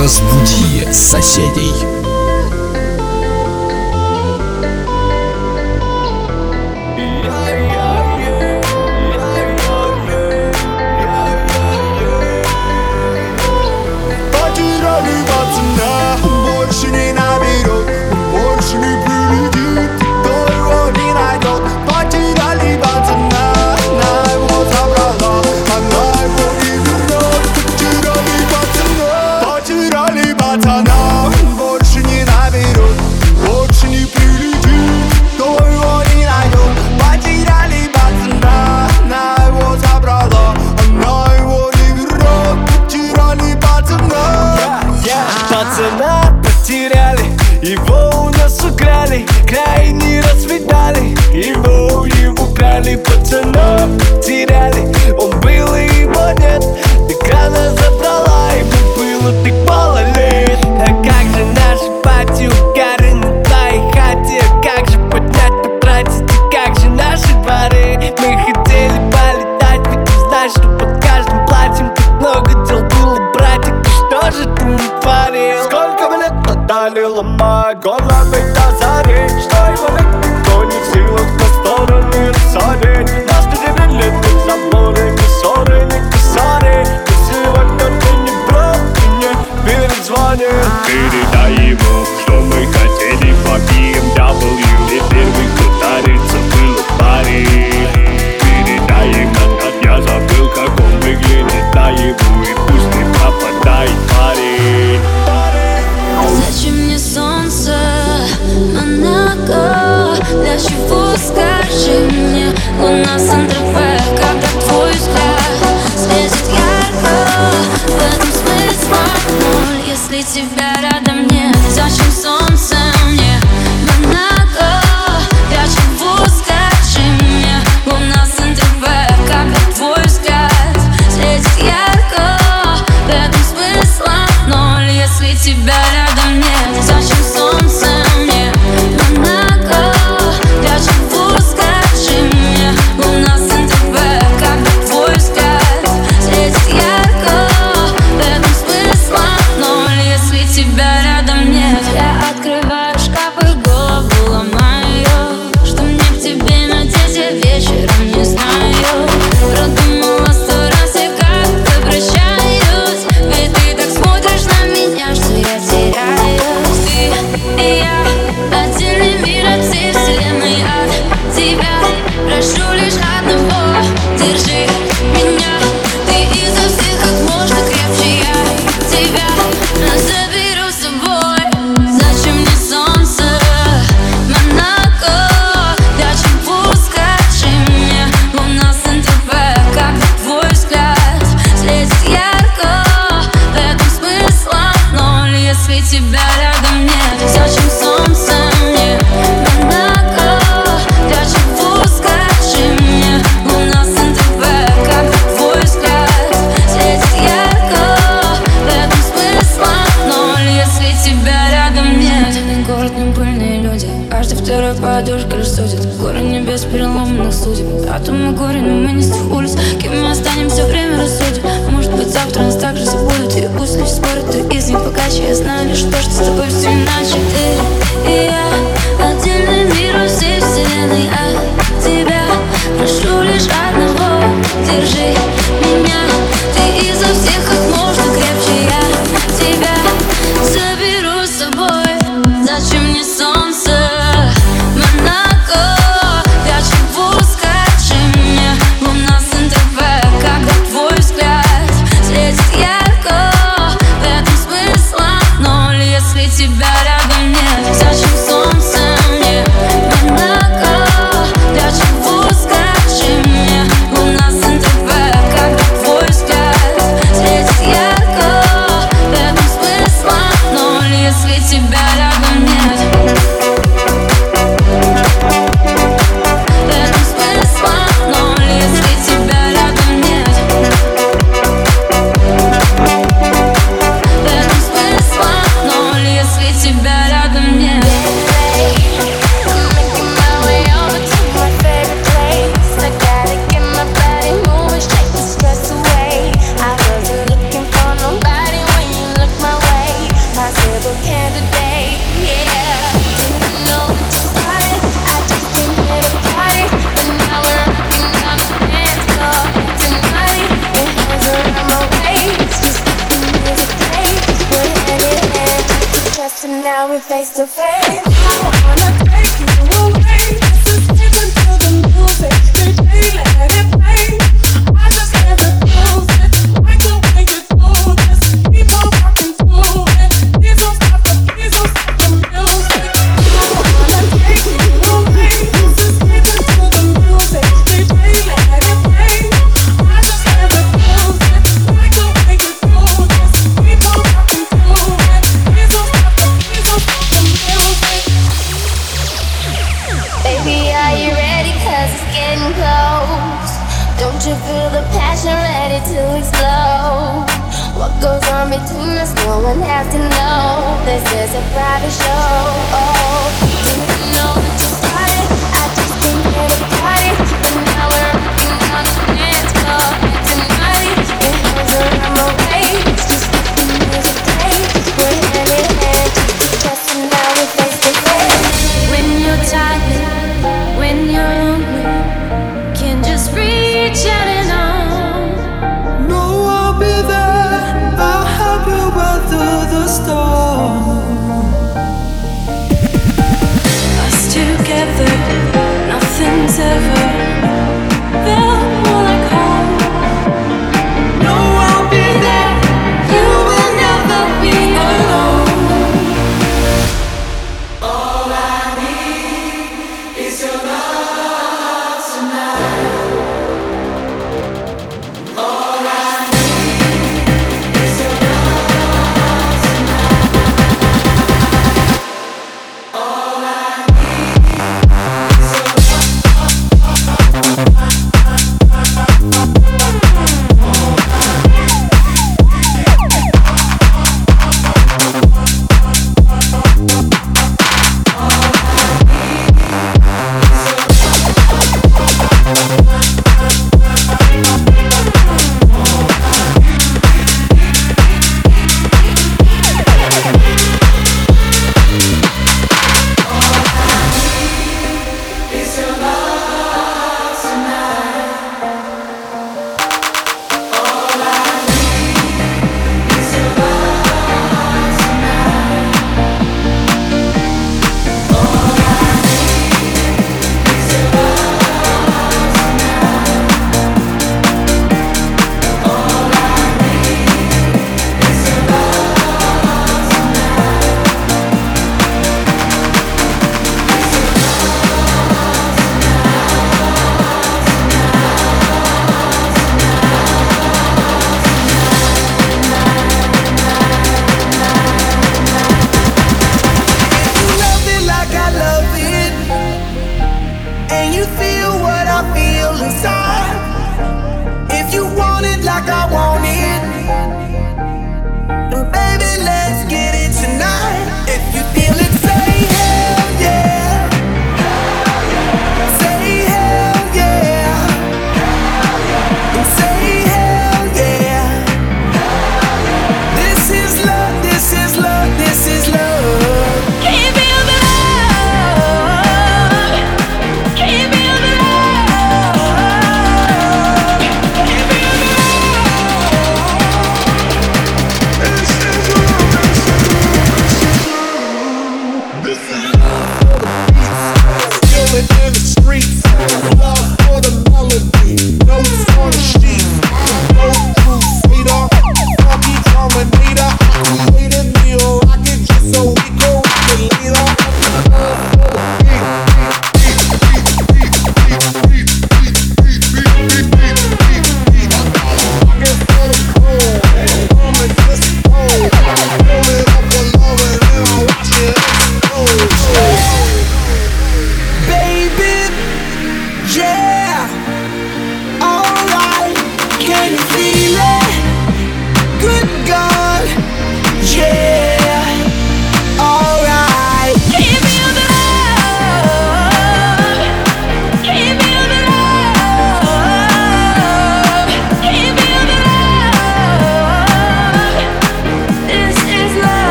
Разбуди соседей. теряли Его у нас украли, край не расцветали Его не украли, пацанов теряли Он был и его нет, экрана забрала Ему было так мало лет. А как же наш пати наши батюгары на твоей хате Как же поднять, потратить, и как же наши дворы? Мы my god, love it. now we're face to face. I wanna feel the passion ready to explode. What goes on between us, no one has to know. This is a private show. Oh, didn't you know that you're right? I just think that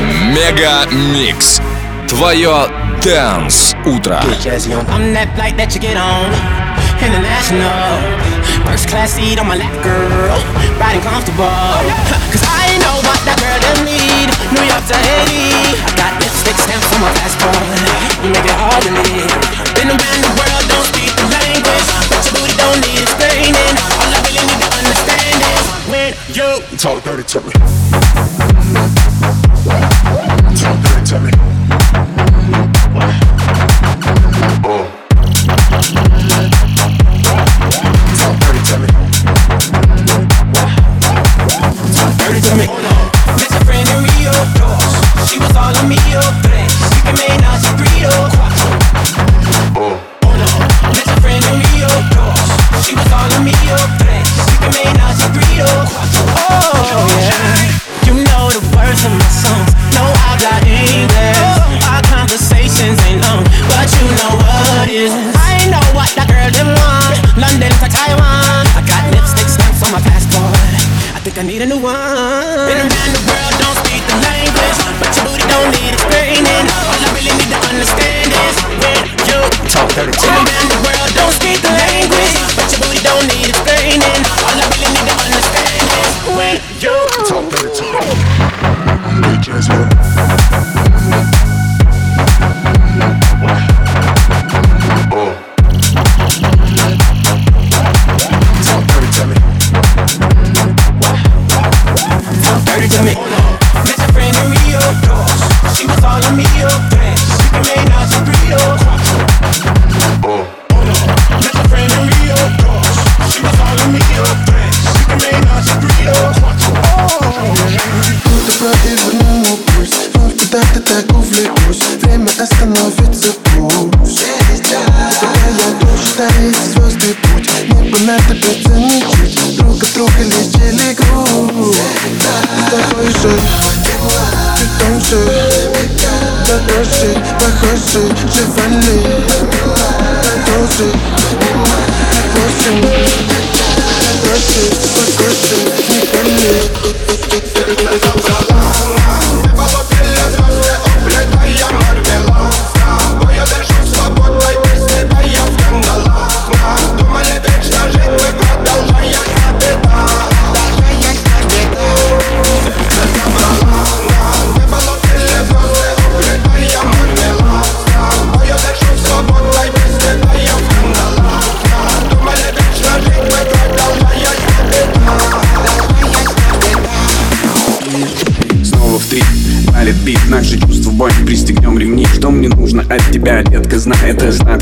Мега Микс. Твое Dance утро. I'm that flight that you get on. First class seat on my lap, girl. Riding comfortable. Cause I know what that girl need. New York to Haiti. I got lipstick stamps on my passport. You make it hard to leave. Been around the world, don't speak the language. But your booty don't need explaining. All I really need to understand is when you talk dirty to me to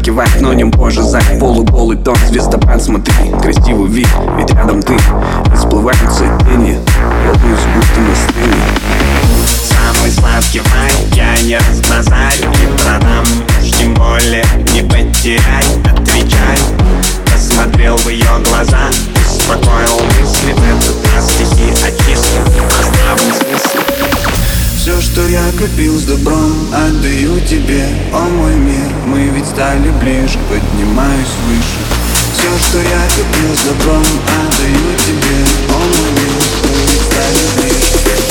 кивать, но не позже за Полуголый тон, звездопад, смотри, красивый вид, ведь рядом ты. Расплываются тени, я О мой мир, мы ведь стали ближе Поднимаюсь выше. Все, что я копил за отдаю тебе. О мой мир, мы ведь стали ближе.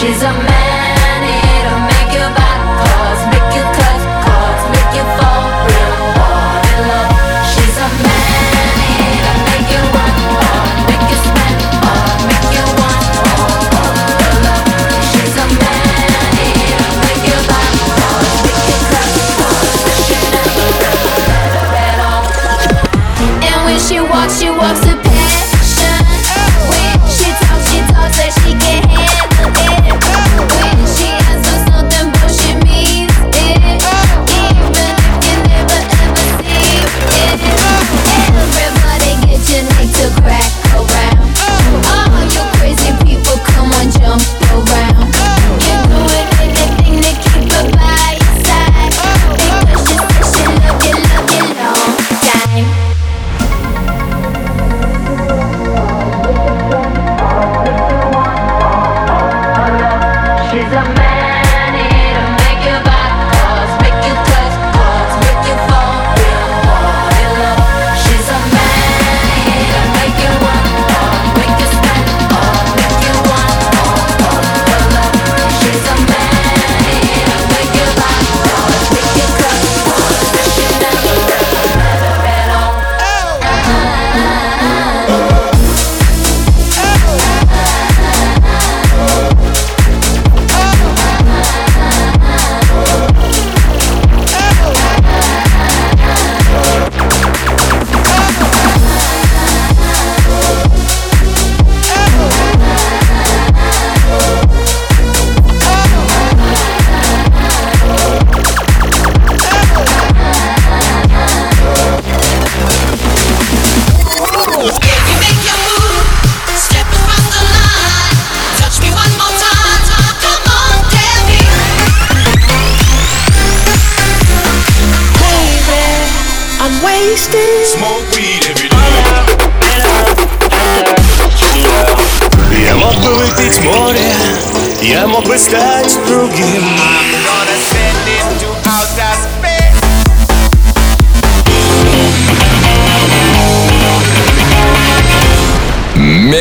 She's a man.